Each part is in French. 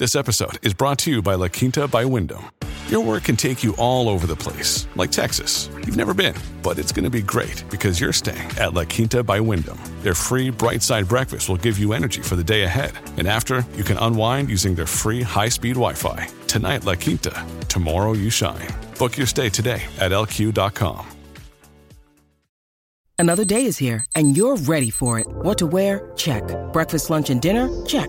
This episode is brought to you by La Quinta by Wyndham. Your work can take you all over the place, like Texas. You've never been, but it's going to be great because you're staying at La Quinta by Wyndham. Their free bright side breakfast will give you energy for the day ahead. And after, you can unwind using their free high speed Wi Fi. Tonight, La Quinta. Tomorrow, you shine. Book your stay today at lq.com. Another day is here, and you're ready for it. What to wear? Check. Breakfast, lunch, and dinner? Check.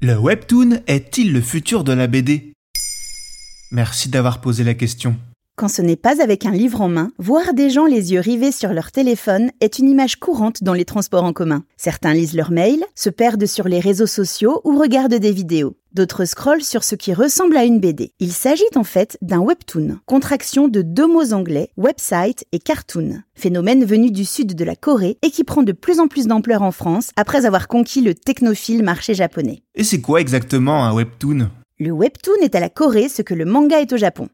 Le webtoon est-il le futur de la BD Merci d'avoir posé la question. Quand ce n'est pas avec un livre en main, voir des gens les yeux rivés sur leur téléphone est une image courante dans les transports en commun. Certains lisent leurs mails, se perdent sur les réseaux sociaux ou regardent des vidéos. D'autres scrollent sur ce qui ressemble à une BD. Il s'agit en fait d'un webtoon, contraction de deux mots anglais, website et cartoon, phénomène venu du sud de la Corée et qui prend de plus en plus d'ampleur en France après avoir conquis le technophile marché japonais. Et c'est quoi exactement un webtoon? Le webtoon est à la Corée ce que le manga est au Japon.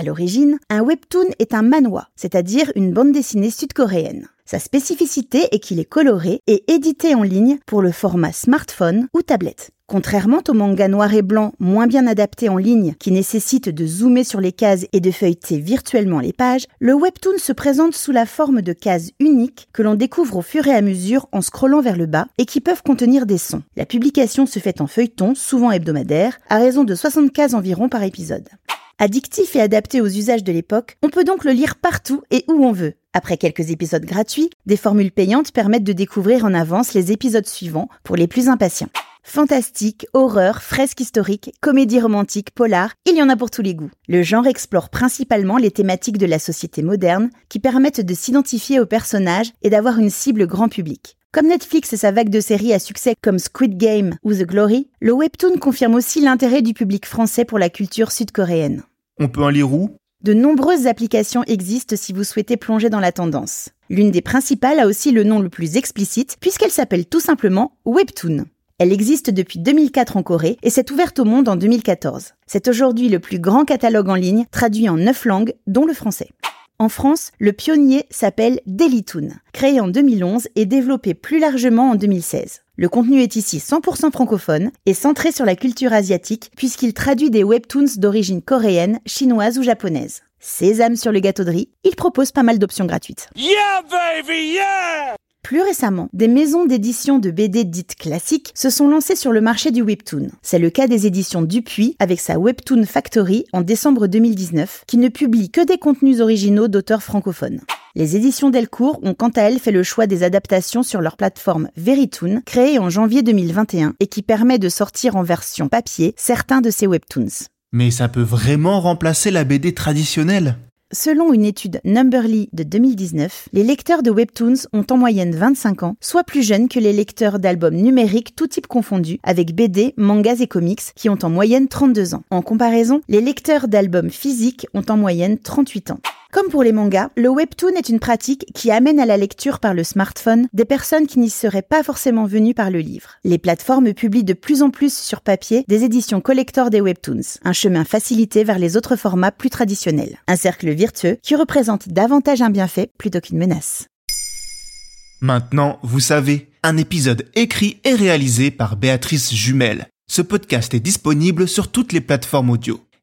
À l'origine, un webtoon est un manhwa, c'est-à-dire une bande dessinée sud-coréenne. Sa spécificité est qu'il est coloré et édité en ligne pour le format smartphone ou tablette. Contrairement au manga noir et blanc moins bien adapté en ligne qui nécessite de zoomer sur les cases et de feuilleter virtuellement les pages, le webtoon se présente sous la forme de cases uniques que l'on découvre au fur et à mesure en scrollant vers le bas et qui peuvent contenir des sons. La publication se fait en feuilleton, souvent hebdomadaire, à raison de 60 cases environ par épisode. Addictif et adapté aux usages de l'époque, on peut donc le lire partout et où on veut. Après quelques épisodes gratuits, des formules payantes permettent de découvrir en avance les épisodes suivants pour les plus impatients. Fantastique, horreur, fresque historique, comédie romantique, polar, il y en a pour tous les goûts. Le genre explore principalement les thématiques de la société moderne qui permettent de s'identifier aux personnages et d'avoir une cible grand public. Comme Netflix et sa vague de séries à succès comme Squid Game ou The Glory, le webtoon confirme aussi l'intérêt du public français pour la culture sud-coréenne. On peut en lire où? De nombreuses applications existent si vous souhaitez plonger dans la tendance. L'une des principales a aussi le nom le plus explicite puisqu'elle s'appelle tout simplement Webtoon. Elle existe depuis 2004 en Corée et s'est ouverte au monde en 2014. C'est aujourd'hui le plus grand catalogue en ligne traduit en 9 langues, dont le français. En France, le pionnier s'appelle Dailytoon, créé en 2011 et développé plus largement en 2016. Le contenu est ici 100% francophone et centré sur la culture asiatique puisqu'il traduit des webtoons d'origine coréenne, chinoise ou japonaise. Sésame sur le gâteau de riz, il propose pas mal d'options gratuites. Yeah, baby, yeah! Plus récemment, des maisons d'édition de BD dites classiques se sont lancées sur le marché du webtoon. C'est le cas des éditions Dupuis avec sa Webtoon Factory en décembre 2019, qui ne publie que des contenus originaux d'auteurs francophones. Les éditions Delcourt ont quant à elles fait le choix des adaptations sur leur plateforme Verytoon, créée en janvier 2021 et qui permet de sortir en version papier certains de ces webtoons. Mais ça peut vraiment remplacer la BD traditionnelle? Selon une étude Numberly de 2019, les lecteurs de webtoons ont en moyenne 25 ans, soit plus jeunes que les lecteurs d'albums numériques tout type confondus, avec BD, mangas et comics, qui ont en moyenne 32 ans. En comparaison, les lecteurs d'albums physiques ont en moyenne 38 ans. Comme pour les mangas, le webtoon est une pratique qui amène à la lecture par le smartphone des personnes qui n'y seraient pas forcément venues par le livre. Les plateformes publient de plus en plus sur papier des éditions collector des webtoons, un chemin facilité vers les autres formats plus traditionnels. Un cercle vertueux qui représente davantage un bienfait plutôt qu'une menace. Maintenant, vous savez, un épisode écrit et réalisé par Béatrice Jumel. Ce podcast est disponible sur toutes les plateformes audio.